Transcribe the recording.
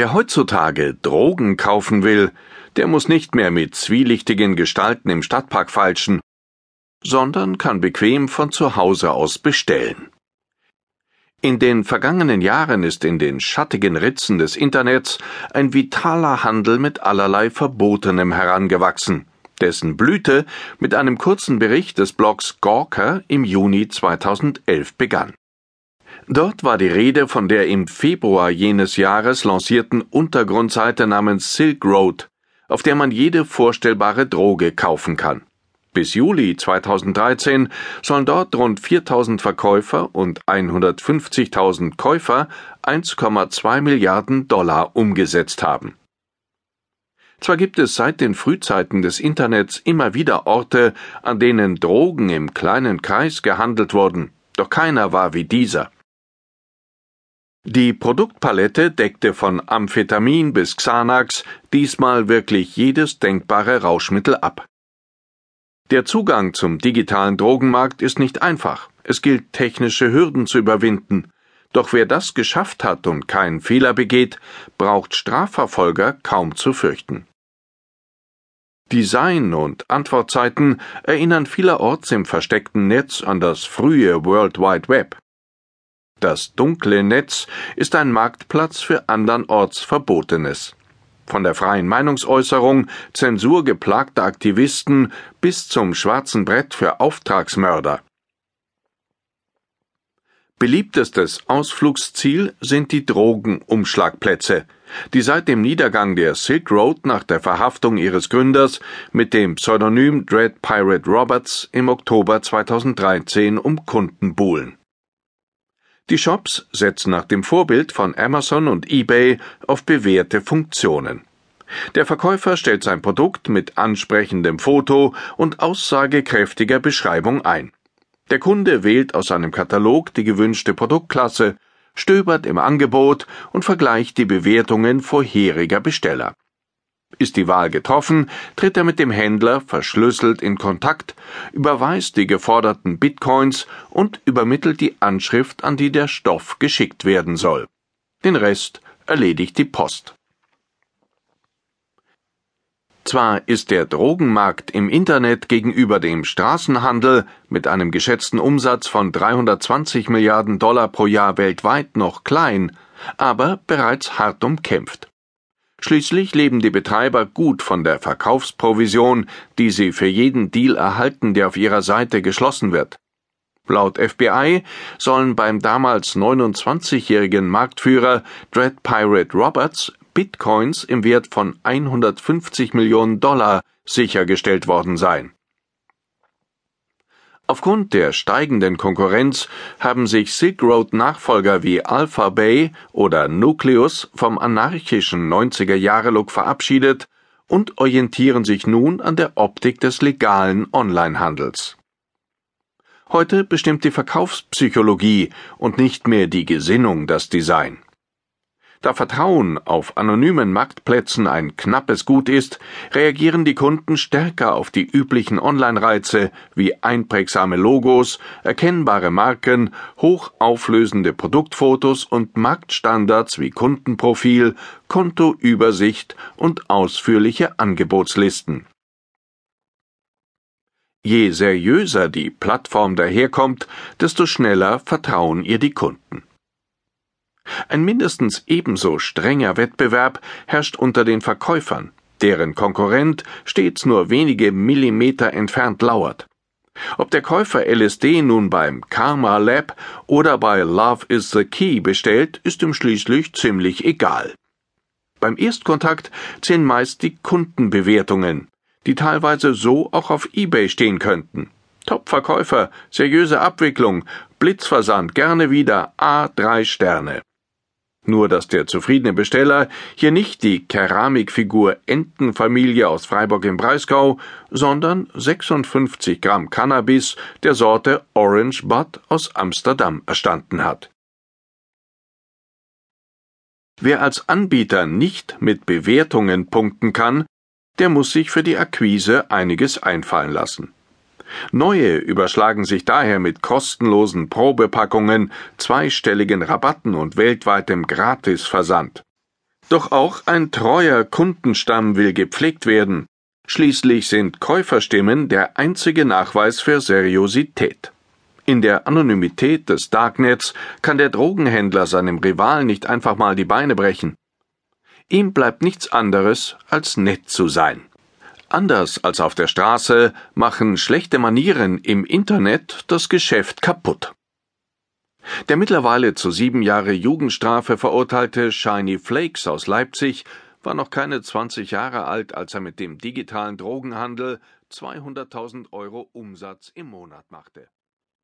Wer heutzutage Drogen kaufen will, der muss nicht mehr mit zwielichtigen Gestalten im Stadtpark falschen, sondern kann bequem von zu Hause aus bestellen. In den vergangenen Jahren ist in den schattigen Ritzen des Internets ein vitaler Handel mit allerlei Verbotenem herangewachsen, dessen Blüte mit einem kurzen Bericht des Blogs Gawker im Juni 2011 begann. Dort war die Rede von der im Februar jenes Jahres lancierten Untergrundseite namens Silk Road, auf der man jede vorstellbare Droge kaufen kann. Bis Juli 2013 sollen dort rund 4000 Verkäufer und 150.000 Käufer 1,2 Milliarden Dollar umgesetzt haben. Zwar gibt es seit den Frühzeiten des Internets immer wieder Orte, an denen Drogen im kleinen Kreis gehandelt wurden, doch keiner war wie dieser. Die Produktpalette deckte von Amphetamin bis Xanax diesmal wirklich jedes denkbare Rauschmittel ab. Der Zugang zum digitalen Drogenmarkt ist nicht einfach. Es gilt, technische Hürden zu überwinden. Doch wer das geschafft hat und keinen Fehler begeht, braucht Strafverfolger kaum zu fürchten. Design und Antwortzeiten erinnern vielerorts im versteckten Netz an das frühe World Wide Web. Das dunkle Netz ist ein Marktplatz für andernorts Verbotenes. Von der freien Meinungsäußerung, zensurgeplagter Aktivisten bis zum schwarzen Brett für Auftragsmörder. Beliebtestes Ausflugsziel sind die Drogenumschlagplätze, die seit dem Niedergang der Silk Road nach der Verhaftung ihres Gründers mit dem Pseudonym Dread Pirate Roberts im Oktober 2013 um Kunden buhlen. Die Shops setzen nach dem Vorbild von Amazon und eBay auf bewährte Funktionen. Der Verkäufer stellt sein Produkt mit ansprechendem Foto und aussagekräftiger Beschreibung ein. Der Kunde wählt aus seinem Katalog die gewünschte Produktklasse, stöbert im Angebot und vergleicht die Bewertungen vorheriger Besteller. Ist die Wahl getroffen, tritt er mit dem Händler verschlüsselt in Kontakt, überweist die geforderten Bitcoins und übermittelt die Anschrift, an die der Stoff geschickt werden soll. Den Rest erledigt die Post. Zwar ist der Drogenmarkt im Internet gegenüber dem Straßenhandel mit einem geschätzten Umsatz von 320 Milliarden Dollar pro Jahr weltweit noch klein, aber bereits hart umkämpft. Schließlich leben die Betreiber gut von der Verkaufsprovision, die sie für jeden Deal erhalten, der auf ihrer Seite geschlossen wird. Laut FBI sollen beim damals 29-jährigen Marktführer Dread Pirate Roberts Bitcoins im Wert von 150 Millionen Dollar sichergestellt worden sein. Aufgrund der steigenden Konkurrenz haben sich Silk Road Nachfolger wie Alpha Bay oder Nucleus vom anarchischen 90er Jahre Look verabschiedet und orientieren sich nun an der Optik des legalen Onlinehandels. Heute bestimmt die Verkaufspsychologie und nicht mehr die Gesinnung das Design. Da Vertrauen auf anonymen Marktplätzen ein knappes Gut ist, reagieren die Kunden stärker auf die üblichen Online-Reize wie einprägsame Logos, erkennbare Marken, hochauflösende Produktfotos und Marktstandards wie Kundenprofil, Kontoübersicht und ausführliche Angebotslisten. Je seriöser die Plattform daherkommt, desto schneller vertrauen ihr die Kunden. Ein mindestens ebenso strenger Wettbewerb herrscht unter den Verkäufern, deren Konkurrent stets nur wenige Millimeter entfernt lauert. Ob der Käufer LSD nun beim Karma Lab oder bei Love is the Key bestellt, ist ihm schließlich ziemlich egal. Beim Erstkontakt zählen meist die Kundenbewertungen, die teilweise so auch auf eBay stehen könnten. Top-Verkäufer, seriöse Abwicklung, Blitzversand, gerne wieder A3 Sterne. Nur dass der zufriedene Besteller hier nicht die Keramikfigur Entenfamilie aus Freiburg im Breisgau, sondern 56 Gramm Cannabis der Sorte Orange Bud aus Amsterdam erstanden hat. Wer als Anbieter nicht mit Bewertungen punkten kann, der muss sich für die Akquise einiges einfallen lassen. Neue überschlagen sich daher mit kostenlosen Probepackungen, zweistelligen Rabatten und weltweitem Gratisversand. Doch auch ein treuer Kundenstamm will gepflegt werden. Schließlich sind Käuferstimmen der einzige Nachweis für Seriosität. In der Anonymität des Darknets kann der Drogenhändler seinem Rivalen nicht einfach mal die Beine brechen. Ihm bleibt nichts anderes, als nett zu sein. Anders als auf der Straße machen schlechte Manieren im Internet das Geschäft kaputt. Der mittlerweile zu sieben Jahre Jugendstrafe verurteilte Shiny Flakes aus Leipzig war noch keine 20 Jahre alt, als er mit dem digitalen Drogenhandel 200.000 Euro Umsatz im Monat machte.